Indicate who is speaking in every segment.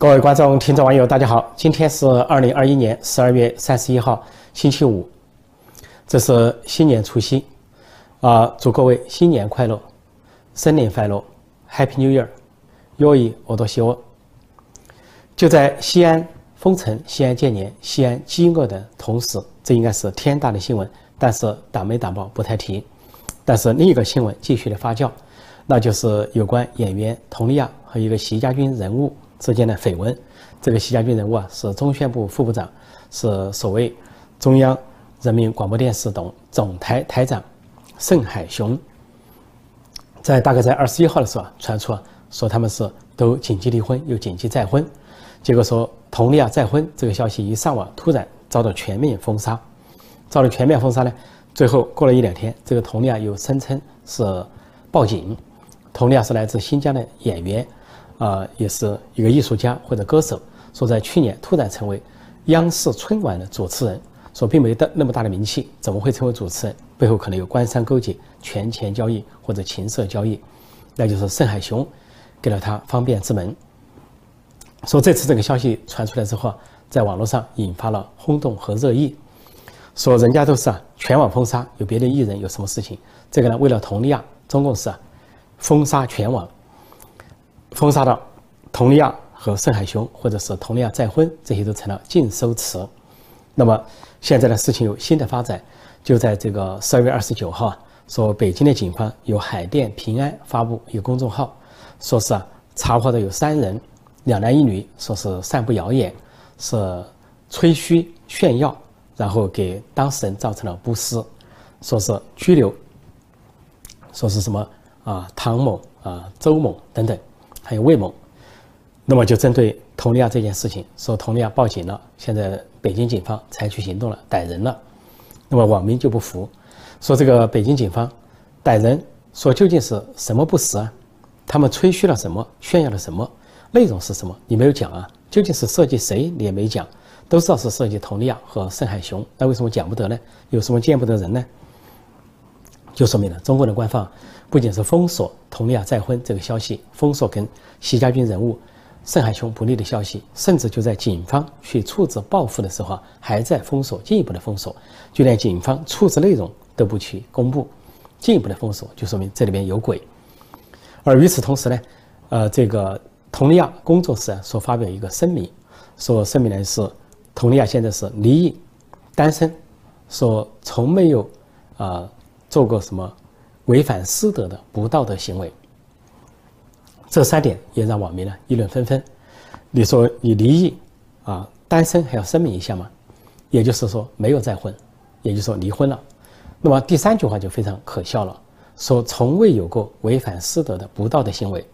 Speaker 1: 各位观众、听众、网友，大家好！今天是二零二一年十二月三十一号，星期五，这是新年除夕，啊，祝各位新年快乐，新年快乐，Happy New Year，约一我多希望。就在西安封城、西安建年、西安饥饿的同时，这应该是天大的新闻，但是党媒党报不太提。但是另一个新闻继续的发酵，那就是有关演员佟丽娅和一个习家军人物。之间的绯闻，这个习家军人物啊是中宣部副部长，是所谓中央人民广播电视总总台台长盛海雄，在大概在二十一号的时候啊传出啊说他们是都紧急离婚又紧急再婚，结果说佟丽娅再婚这个消息一上网突然遭到全面封杀，遭到全面封杀呢，最后过了一两天，这个佟丽娅又声称是报警，佟丽娅是来自新疆的演员。啊，也是一个艺术家或者歌手，说在去年突然成为央视春晚的主持人，说并没有那么大的名气，怎么会成为主持人？背后可能有官商勾结、权钱交易或者情色交易，那就是盛海雄给了他方便之门。说这次这个消息传出来之后，在网络上引发了轰动和热议，说人家都是啊全网封杀，有别的艺人有什么事情？这个呢，为了佟丽娅，中共是啊封杀全网。封杀到佟丽娅和盛海雄，或者是佟丽娅再婚，这些都成了禁收词。那么现在的事情有新的发展，就在这个十二月二十九号，说北京的警方由海淀平安发布一个公众号，说是啊查获的有三人，两男一女，说是散布谣言，是吹嘘炫耀，然后给当事人造成了不适，说是拘留，说是什么啊唐某啊周某等等。还有魏某，那么就针对佟丽娅这件事情，说佟丽娅报警了，现在北京警方采取行动了，逮人了。那么网民就不服，说这个北京警方逮人，说究竟是什么不实啊？他们吹嘘了什么？炫耀了什么？内容是什么？你没有讲啊？究竟是涉及谁？你也没讲，都知道是涉及佟丽娅和盛海雄，那为什么讲不得呢？有什么见不得人呢？就说明了中国的官方。不仅是封锁佟丽娅再婚这个消息，封锁跟习家军人物盛海雄不利的消息，甚至就在警方去处置报复的时候，还在封锁，进一步的封锁，就连警方处置内容都不去公布，进一步的封锁，就说明这里边有鬼。而与此同时呢，呃，这个佟丽娅工作室啊所发表一个声明，说声明呢是佟丽娅现在是离异、单身，说从没有啊做过什么。违反师德的不道德行为，这三点也让网民呢议论纷纷。你说你离异啊，单身还要声明一下吗？也就是说没有再婚，也就是说离婚了。那么第三句话就非常可笑了，说从未有过违反师德的不道德行为。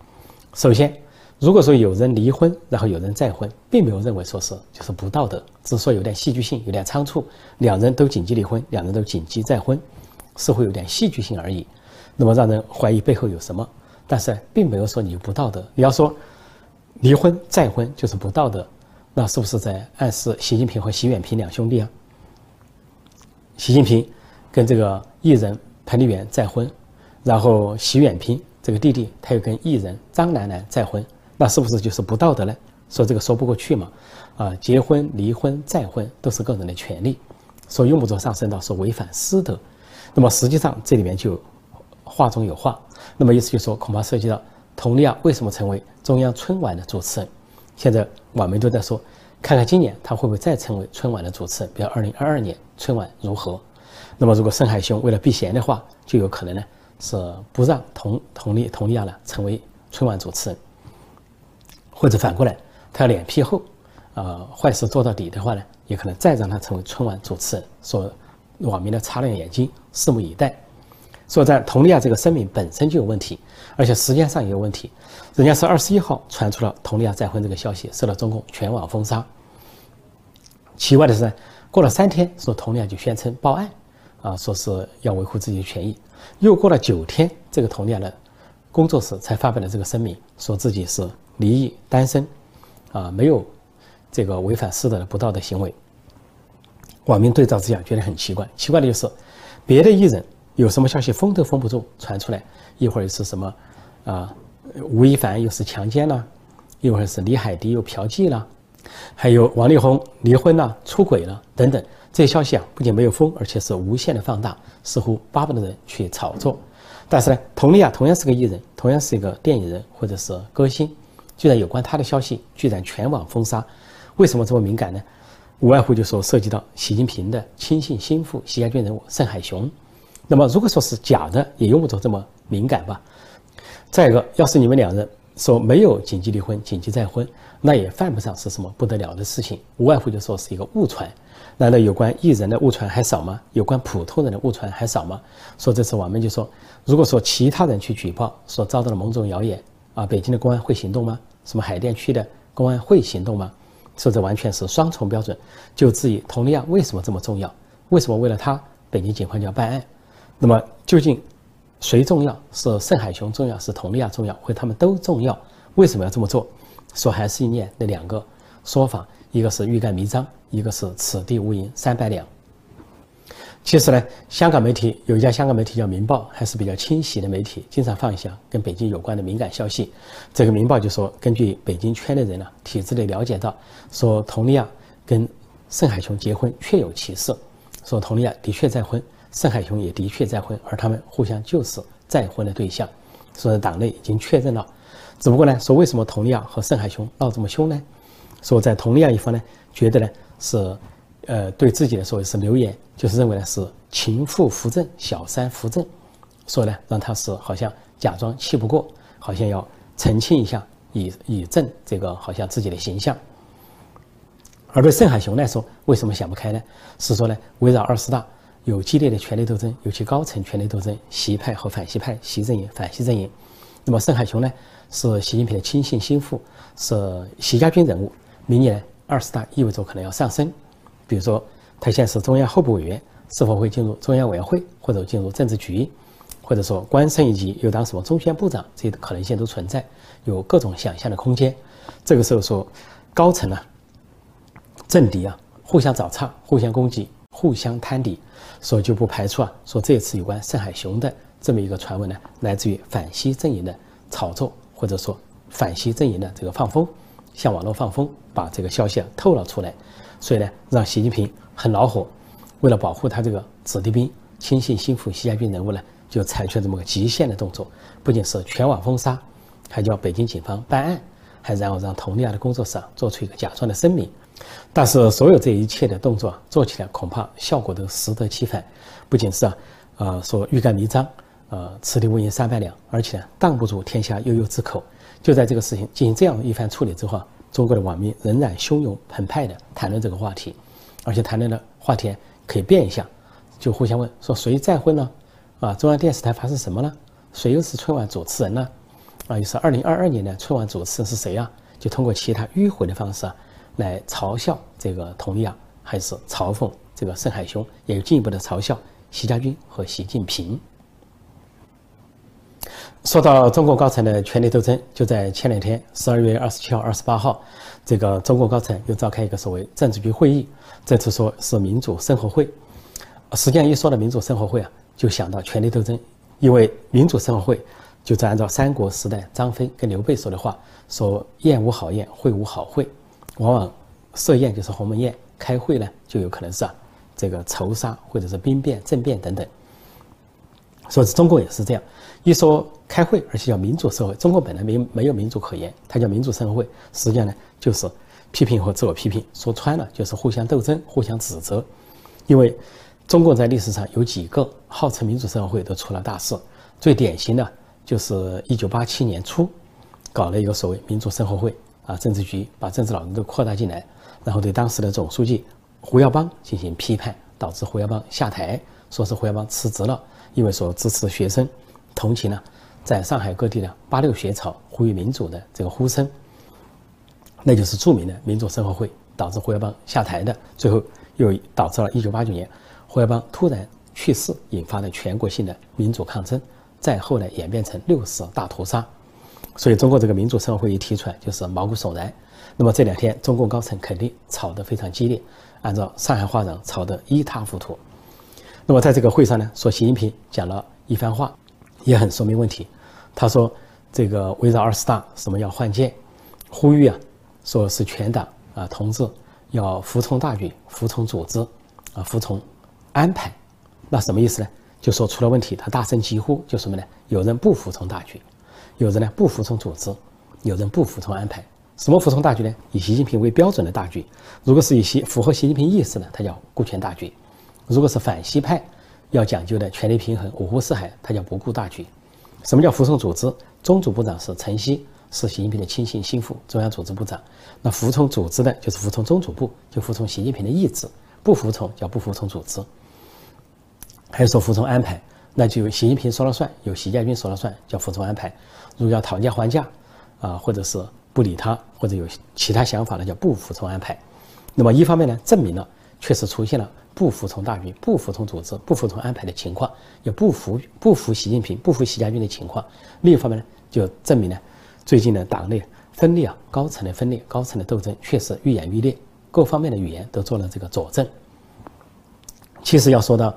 Speaker 1: 首先，如果说有人离婚，然后有人再婚，并没有认为说是就是不道德，只是说有点戏剧性，有点仓促，两人都紧急离婚，两人都紧急再婚。似乎有点戏剧性而已，那么让人怀疑背后有什么，但是并没有说你不道德。你要说离婚再婚就是不道德，那是不是在暗示习近平和习远平两兄弟啊？习近平跟这个艺人彭丽媛再婚，然后习远平这个弟弟他又跟艺人张楠楠再婚，那是不是就是不道德呢？说这个说不过去嘛？啊，结婚、离婚、再婚都是个人的权利，所用不着上升到说违反师德。那么实际上这里面就话中有话，那么意思就是说，恐怕涉及到佟丽娅为什么成为中央春晚的主持人。现在网民都在说，看看今年他会不会再成为春晚的主持人，比如二零二二年春晚如何？那么如果盛海雄为了避嫌的话，就有可能呢是不让佟佟丽佟丽娅呢成为春晚主持人，或者反过来，他脸皮厚，呃，坏事做到底的话呢，也可能再让他成为春晚主持人，说。网民呢擦亮眼睛，拭目以待。说在佟丽娅这个声明本身就有问题，而且时间上也有问题。人家是二十一号传出了佟丽娅再婚这个消息，受到中共全网封杀。奇怪的是，过了三天，说佟丽娅就宣称报案，啊，说是要维护自己的权益。又过了九天，这个佟丽娅的工作室才发表了这个声明，说自己是离异单身，啊，没有这个违反师德的不道德行为。网民对照之下觉得很奇怪，奇怪的就是，别的艺人有什么消息封都封不住，传出来一会儿是什么，啊，吴亦凡又是强奸了，一会儿是李海迪又嫖妓了，还有王力宏离婚了、出轨了等等，这些消息啊不仅没有封，而且是无限的放大，似乎巴不得人去炒作。但是呢，佟丽娅同样是个艺人，同样是一个电影人或者是歌星，居然有关她的消息居然全网封杀，为什么这么敏感呢？无外乎就说涉及到习近平的亲信心腹、习家军人物盛海雄。那么如果说是假的，也用不着这么敏感吧？再一个，要是你们两人说没有紧急离婚、紧急再婚，那也犯不上是什么不得了的事情。无外乎就说是一个误传。难道有关艺人的误传还少吗？有关普通人的误传还少吗？说这次我们就说，如果说其他人去举报说遭到了某种谣言啊，北京的公安会行动吗？什么海淀区的公安会行动吗？说这完全是双重标准，就质疑佟丽娅为什么这么重要？为什么为了她，北京警方就要办案？那么究竟谁重要？是盛海雄重要，是佟丽娅重要，或他们都重要？为什么要这么做？说还是一念那两个说法，一个是欲盖弥彰，一个是此地无银三百两。其实呢，香港媒体有一家香港媒体叫《明报》，还是比较清晰的媒体，经常放一些跟北京有关的敏感消息。这个《明报》就说，根据北京圈的人呢体制内了解到，说佟丽娅跟盛海雄结婚确有其事，说佟丽娅的确再婚，盛海雄也的确再婚，而他们互相就是再婚的对象，说党内已经确认了。只不过呢，说为什么佟丽娅和盛海雄闹这么凶呢？说在佟丽娅一方呢，觉得呢是。呃，对自己的所谓是流言，就是认为呢是情妇扶正、小三扶正，说呢让他是好像假装气不过，好像要澄清一下，以以正这个好像自己的形象。而对盛海雄来说，为什么想不开呢？是说呢，围绕二十大有激烈的权力斗争，尤其高层权力斗争，习派和反习派，习阵营、反习阵营。那么盛海雄呢，是习近平的亲信心腹，是习家军人物。明年二十大意味着可能要上升。比如说，他现在是中央候补委员，是否会进入中央委员会，或者进入政治局，或者说官升一级又当什么中宣部长，这些可能性都存在，有各种想象的空间。这个时候说，高层呢，政敌啊，互相找茬，互相攻击，互相摊底，所以就不排除啊，说这次有关盛海雄的这么一个传闻呢，来自于反西阵营的炒作，或者说反西阵营的这个放风，向网络放风，把这个消息啊透了出来。所以呢，让习近平很恼火，为了保护他这个子弟兵、亲信心腹习家军人物呢，就采取了这么个极限的动作，不仅是全网封杀，还叫北京警方办案，还然后让佟丽娅的工作室啊做出一个假装的声明。但是所有这一切的动作做起来恐怕效果都适得其反，不仅是啊，呃说欲盖弥彰，呃此地无银三百两，而且呢挡不住天下悠悠之口。就在这个事情进行这样一番处理之后。中国的网民仍然汹涌澎湃地谈论这个话题，而且谈论的话题可以变一下，就互相问说谁再婚呢？啊，中央电视台发生什么了？谁又是春晚主持人呢？啊，又是二零二二年的春晚主持人是谁啊？就通过其他迂回的方式啊，来嘲笑这个佟丽娅，还是嘲讽这个盛海雄，也有进一步的嘲笑习家军和习近平。说到中国高层的权力斗争，就在前两天，十二月二十七号、二十八号，这个中国高层又召开一个所谓政治局会议，这次说是民主生活会。实际上一说到民主生活会啊，就想到权力斗争，因为民主生活会就在按照三国时代张飞跟刘备说的话，说宴无好宴，会无好会，往往设宴就是鸿门宴，开会呢就有可能是啊这个仇杀或者是兵变、政变等等。所以中共也是这样，一说开会，而且叫民主社会，中国本来没没有民主可言，它叫民主生活会，实际上呢就是批评和自我批评，说穿了就是互相斗争、互相指责。因为中共在历史上有几个号称民主生活会都出了大事，最典型的就是一九八七年初搞了一个所谓民主生活会啊，政治局把政治老人都扩大进来，然后对当时的总书记胡耀邦进行批判，导致胡耀邦下台，说是胡耀邦辞职了。因为所支持的学生，同情呢，在上海各地的八六学潮呼吁民主的这个呼声，那就是著名的民主生活会导致胡耀邦下台的，最后又导致了一九八九年胡耀邦突然去世引发了全国性的民主抗争，再后来演变成六四大屠杀。所以中国这个民主生活会一提出来就是毛骨悚然。那么这两天中共高层肯定吵得非常激烈，按照上海话讲，吵得一塌糊涂。那么在这个会上呢，说习近平讲了一番话，也很说明问题。他说，这个围绕二十大什么要换届，呼吁啊，说是全党啊同志要服从大局，服从组织，啊，服从安排。那什么意思呢？就说出了问题，他大声疾呼，就什么呢？有人不服从大局，有人呢不服从组织，有人不服从安排。什么服从大局呢？以习近平为标准的大局。如果是以习符合习近平意识的，他叫顾全大局；如果是反西派，要讲究的权力平衡、五湖四海，他叫不顾大局。什么叫服从组织？中组部长是陈希，是习近平的亲信心腹，中央组织部长。那服从组织的，就是服从中组部，就服从习近平的意志；不服从叫不服从组织。还有说服从安排，那就习近平说了算，由习家军说了算，叫服从安排。如果要讨价还价，啊，或者是。不理他，或者有其他想法呢，叫不服从安排。那么一方面呢，证明了确实出现了不服从大局、不服从组织、不服从安排的情况，也不服不服习近平、不服习家军的情况。另一方面呢，就证明呢，最近的党内分裂啊，高层的分裂、高层的斗争确实愈演愈烈，各方面的语言都做了这个佐证。其实要说到，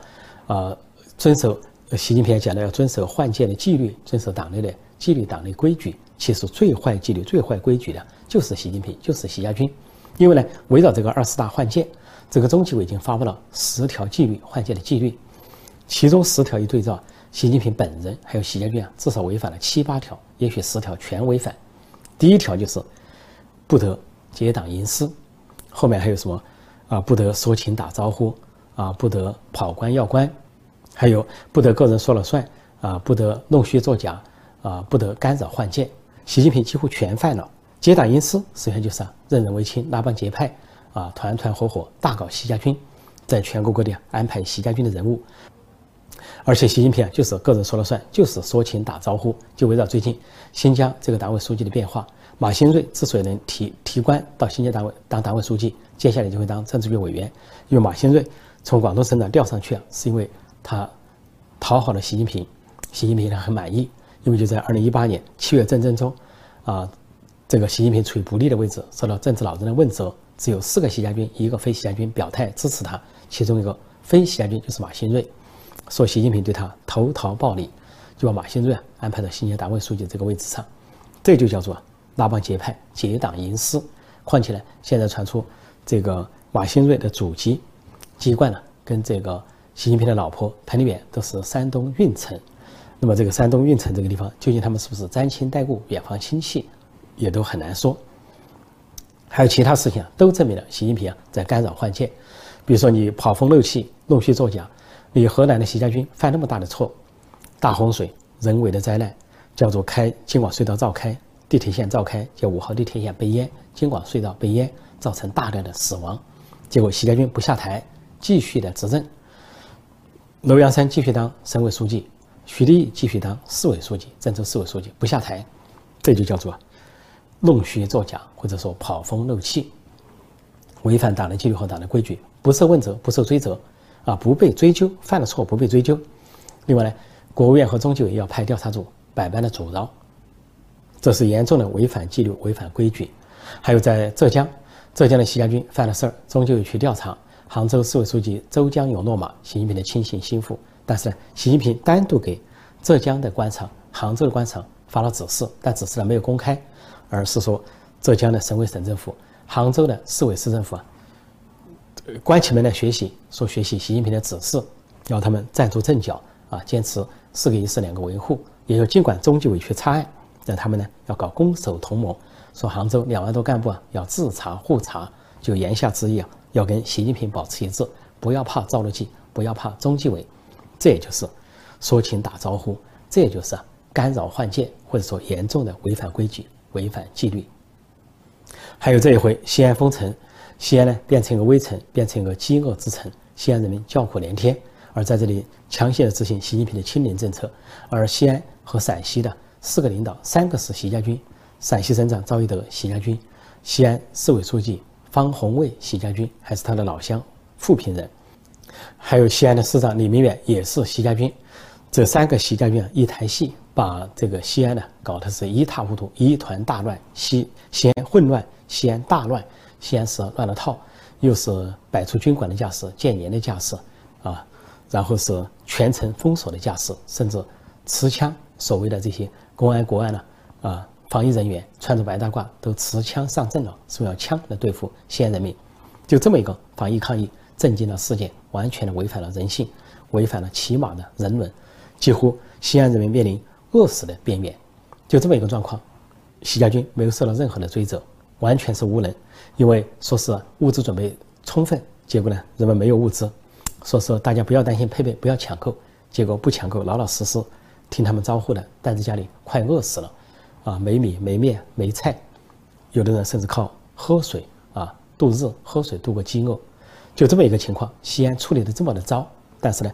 Speaker 1: 啊，遵守习近平讲的要遵守换届的纪律，遵守党内的纪律、党内规矩。其实最坏纪律、最坏规矩的，就是习近平，就是习家军。因为呢，围绕这个二十大换届，这个中纪委已经发布了十条纪律换届的纪律，其中十条一对照，习近平本人还有习家军啊，至少违反了七八条，也许十条全违反。第一条就是不得结党营私，后面还有什么啊？不得说情打招呼啊，不得跑官要官，还有不得个人说了算啊，不得弄虚作假啊，不得干扰换届。习近平几乎全犯了，结党营私，实际上就是啊，任人唯亲，拉帮结派，啊，团团伙伙，大搞习家军，在全国各地啊安排习家军的人物，而且习近平啊就是个人说了算，就是说情打招呼。就围绕最近新疆这个党委书记的变化，马兴瑞之所以能提提官到新疆党委当党委书记，接下来就会当政治局委员，因为马兴瑞从广东省长调上去啊，是因为他讨好了习近平，习近平呢很满意。因为就在二零一八年七月政争中，啊，这个习近平处于不利的位置，受到政治老人的问责，只有四个习家军，一个非习家军表态支持他，其中一个非习家军就是马新瑞，说习近平对他投桃报李，就把马新瑞啊安排到新疆党委书记这个位置上，这就叫做拉帮结派、结党营私。况且呢，现在传出这个马新瑞的祖籍籍贯呢，跟这个习近平的老婆彭丽媛都是山东运城。那么这个山东运城这个地方，究竟他们是不是沾亲带故、远房亲戚，也都很难说。还有其他事情啊，都证明了习近平啊在干扰换届。比如说你跑风漏气、弄虚作假，你河南的习家军犯那么大的错，大洪水、人为的灾难，叫做开京广隧道召开、地铁线召开，叫五号地铁线被淹、京广隧道被淹，造成大量的死亡。结果习家军不下台，继续的执政。楼阳山继续当省委书记。徐立继续当市委书记，郑州市委书记不下台，这就叫做弄虚作假，或者说跑风漏气，违反党的纪律和党的规矩，不受问责，不受追责，啊，不被追究，犯了错不被追究。另外呢，国务院和中纪委要派调查组百般的阻挠，这是严重的违反纪律、违反规矩。还有在浙江，浙江的习家军犯了事儿，中纪委去调查，杭州市委书记周江勇落马，习近平的亲信心腹。但是呢，习近平单独给浙江的官场、杭州的官场发了指示，但指示呢没有公开，而是说浙江的省委省政府、杭州的市委市政府啊，关起门来学习，说学习习近平的指示，要他们站住阵脚啊，坚持四个一事两个维护。也就尽管中纪委去查案，但他们呢要搞攻守同盟，说杭州两万多干部啊要自查互查，就言下之意啊，要跟习近平保持一致，不要怕赵乐际，不要怕中纪委。这也就是说情打招呼，这也就是干扰换届，或者说严重的违反规矩、违反纪律。还有这一回，西安封城，西安呢变成一个危城，变成一个饥饿之城，西安人民叫苦连天。而在这里强行的执行习近平的清零政策，而西安和陕西的四个领导，三个是习家军，陕西省长赵一德习家军，西安市委书记方红卫习家军，还是他的老乡富平人。还有西安的市长李明远也是习家军，这三个习家军一台戏，把这个西安呢搞得是一塌糊涂，一团大乱。西西安混乱，西安大乱，西安是乱了套，又是摆出军管的架势，建言的架势啊，然后是全城封锁的架势，甚至持枪，所谓的这些公安国安呢啊防疫人员穿着白大褂都持枪上阵了，是用枪来对付西安人民。就这么一个防疫抗疫震惊了世界，完全的违反了人性，违反了起码的人伦，几乎西安人民面临饿死的边缘。就这么一个状况，习家军没有受到任何的追责，完全是无能，因为说是物资准备充分，结果呢，人们没有物资，说是大家不要担心配备，不要抢购，结果不抢购，老老实实听他们招呼的，待在家里快饿死了。啊，没米没面没菜，有的人甚至靠喝水啊度日，喝水度过饥饿，就这么一个情况。西安处理的这么的糟，但是呢，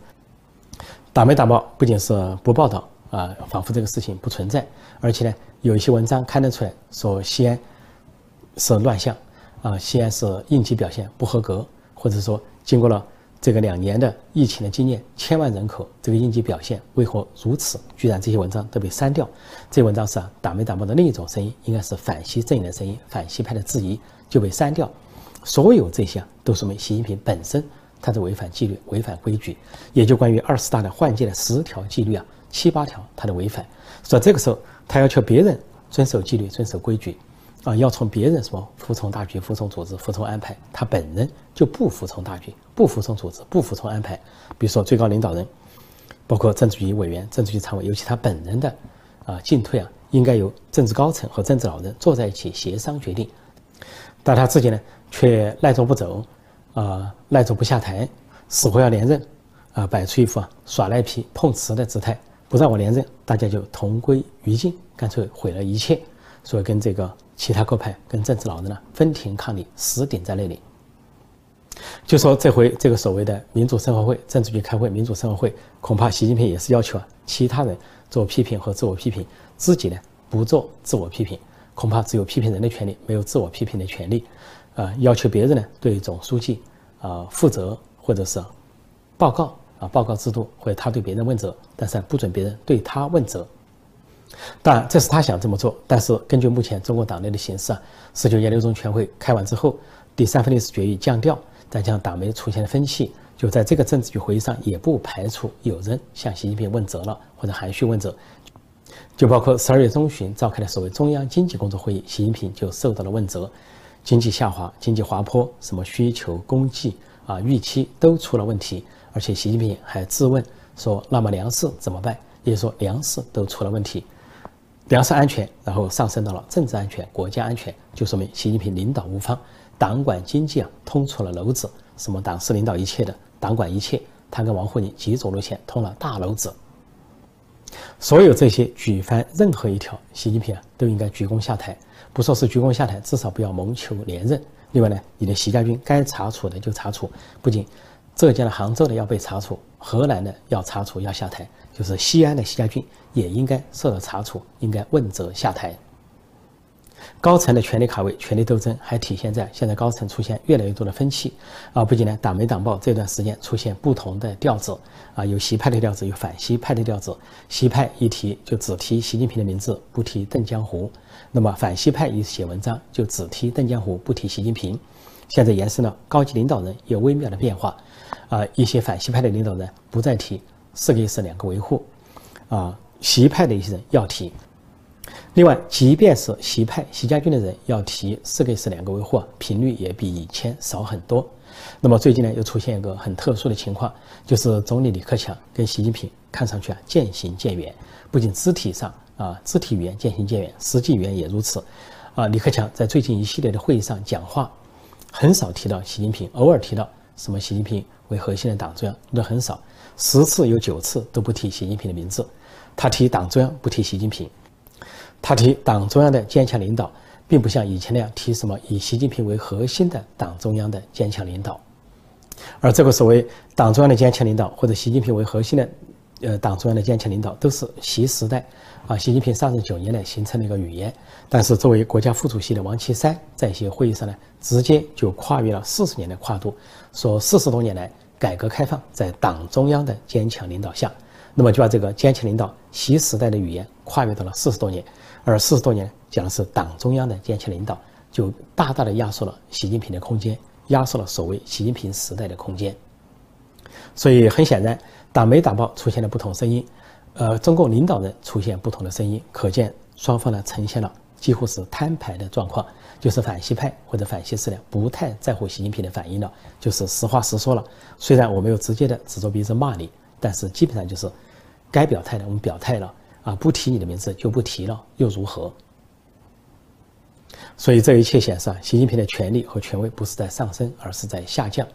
Speaker 1: 打没打报不仅是不报道啊，仿佛这个事情不存在，而且呢，有一些文章刊登出来说西安是乱象啊，西安是应急表现不合格，或者说经过了。这个两年的疫情的经验，千万人口这个应急表现为何如此？居然这些文章都被删掉。这文章是啊，打没打报的另一种声音，应该是反西阵营的声音，反西派的质疑就被删掉。所有这些都说明习近平本身他在违反纪律、违反规矩。也就关于二十大的换届的十条纪律啊，七八条他的违反。所以这个时候他要求别人遵守纪律、遵守规矩。啊，要从别人什么服从大局、服从组织、服从安排，他本人就不服从大局、不服从组织、不服从安排。比如说最高领导人，包括政治局委员、政治局常委，尤其他本人的啊进退啊，应该由政治高层和政治老人坐在一起协商决定。但他自己呢，却赖着不走，啊，赖着不下台，死活要连任，啊，摆出一副啊耍赖皮、碰瓷的姿态，不让我连任，大家就同归于尽，干脆毁了一切。所以跟这个。其他各派跟政治老人呢分庭抗礼，死顶在那里。就说这回这个所谓的民主生活会，政治局开会，民主生活会，恐怕习近平也是要求啊，其他人做批评和自我批评，自己呢不做自我批评，恐怕只有批评人的权利，没有自我批评的权利。啊，要求别人呢对总书记啊负责，或者是报告啊报告制度，或者他对别人问责，但是不准别人对他问责。当然，这是他想这么做。但是根据目前中国党内的形势啊，十九届六中全会开完之后，第三份历史决议降调，再加上党媒出现了分歧，就在这个政治局会议上，也不排除有人向习近平问责了，或者含蓄问责。就包括十二月中旬召开的所谓中央经济工作会议，习近平就受到了问责，经济下滑、经济滑坡，什么需求、供给啊、预期都出了问题，而且习近平还质问说：“那么粮食怎么办？”也就是说，粮食都出了问题。粮食安全，然后上升到了政治安全、国家安全，就说明习近平领导无方，党管经济啊通出了篓子。什么党是领导一切的，党管一切，他跟王沪宁极左路线通了大篓子。所有这些举翻任何一条，习近平啊都应该鞠躬下台，不说是鞠躬下台，至少不要谋求连任。另外呢，你的习家军该查处的就查处，不仅浙江的杭州的要被查处，河南的要查处要下台。就是西安的习家军也应该受到查处，应该问责下台。高层的权力卡位、权力斗争还体现在现在高层出现越来越多的分歧啊！不仅呢，党媒党报这段时间出现不同的调子啊，有习派的调子，有反西派的调子。习派一提就只提习近平的名字，不提邓江湖；那么反西派一写文章就只提邓江湖，不提习近平。现在延伸了高级领导人有微妙的变化啊，一些反西派的领导人不再提。四个意思两个维护，啊，习派的一些人要提。另外，即便是习派、习家军的人要提四个意思两个维护，频率也比以前少很多。那么最近呢，又出现一个很特殊的情况，就是总理李克强跟习近平看上去啊渐行渐远，不仅肢体上啊肢体语言渐行渐远，实际语言也如此。啊，李克强在最近一系列的会议上讲话，很少提到习近平，偶尔提到什么习近平为核心的党中央，都很少。十次有九次都不提习近平的名字，他提党中央不提习近平，他提党中央的坚强领导，并不像以前那样提什么以习近平为核心的党中央的坚强领导，而这个所谓党中央的坚强领导或者习近平为核心的，呃党中央的坚强领导都是习时代啊习近平上任九年来形成的一个语言，但是作为国家副主席的王岐山在一些会议上呢，直接就跨越了四十年的跨度，说四十多年来。改革开放在党中央的坚强领导下，那么就把这个坚强领导习时代的语言跨越到了四十多年，而四十多年讲的是党中央的坚强领导，就大大的压缩了习近平的空间，压缩了所谓习近平时代的空间。所以很显然，党媒党报出现了不同声音，呃，中共领导人出现不同的声音，可见双方呢呈现了几乎是摊牌的状况，就是反西派或者反西势力不太在乎习近平的反应了，就是实话实说了。虽然我没有直接的指着鼻子骂你，但是基本上就是该表态的我们表态了啊，不提你的名字就不提了，又如何？所以这一切显示啊，习近平的权力和权威不是在上升，而是在下降。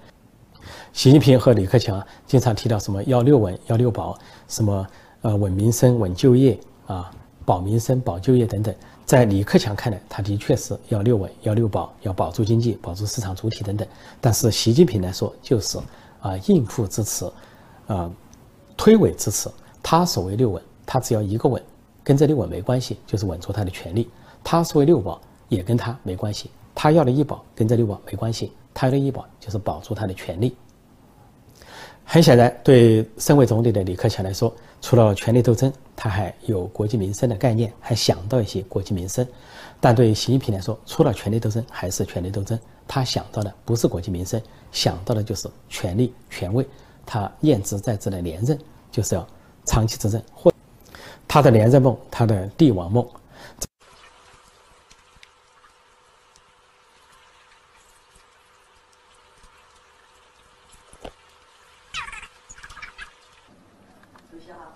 Speaker 1: 习近平和李克强经常提到什么要六稳、要六保，什么呃稳民生、稳就业啊，保民生、保就业等等。在李克强看来，他的确是要六稳、要六保，要保住经济、保住市场主体等等。但是习近平来说，就是啊应付支持，啊推诿支持。他所谓六稳，他只要一个稳，跟这六稳没关系，就是稳住他的权利。他所谓六保。也跟他没关系，他要的医保跟这六保没关系，他要的医保就是保住他的权利。很显然，对身为总理的李克强来说，除了权力斗争，他还有国计民生的概念，还想到一些国计民生。但对习近平来说，除了权力斗争还是权力斗争，他想到的不是国计民生，想到的就是权力权位。他念兹在兹的连任，就是要长期执政，或他的连任梦，他的帝王梦。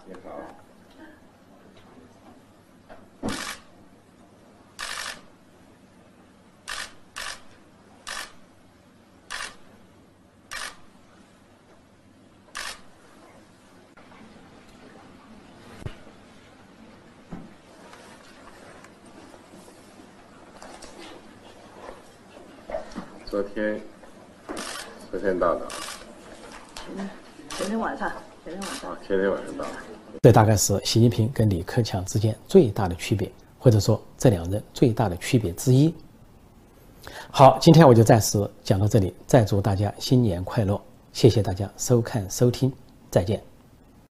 Speaker 1: 你好。
Speaker 2: 昨天，昨天到的。
Speaker 3: 嗯，昨天晚上。前天晚上，
Speaker 2: 前天晚上到的。
Speaker 1: 这大概是习近平跟李克强之间最大的区别，或者说这两人最大的区别之一。好，今天我就暂时讲到这里，再祝大家新年快乐！谢谢大家收看收听，再见。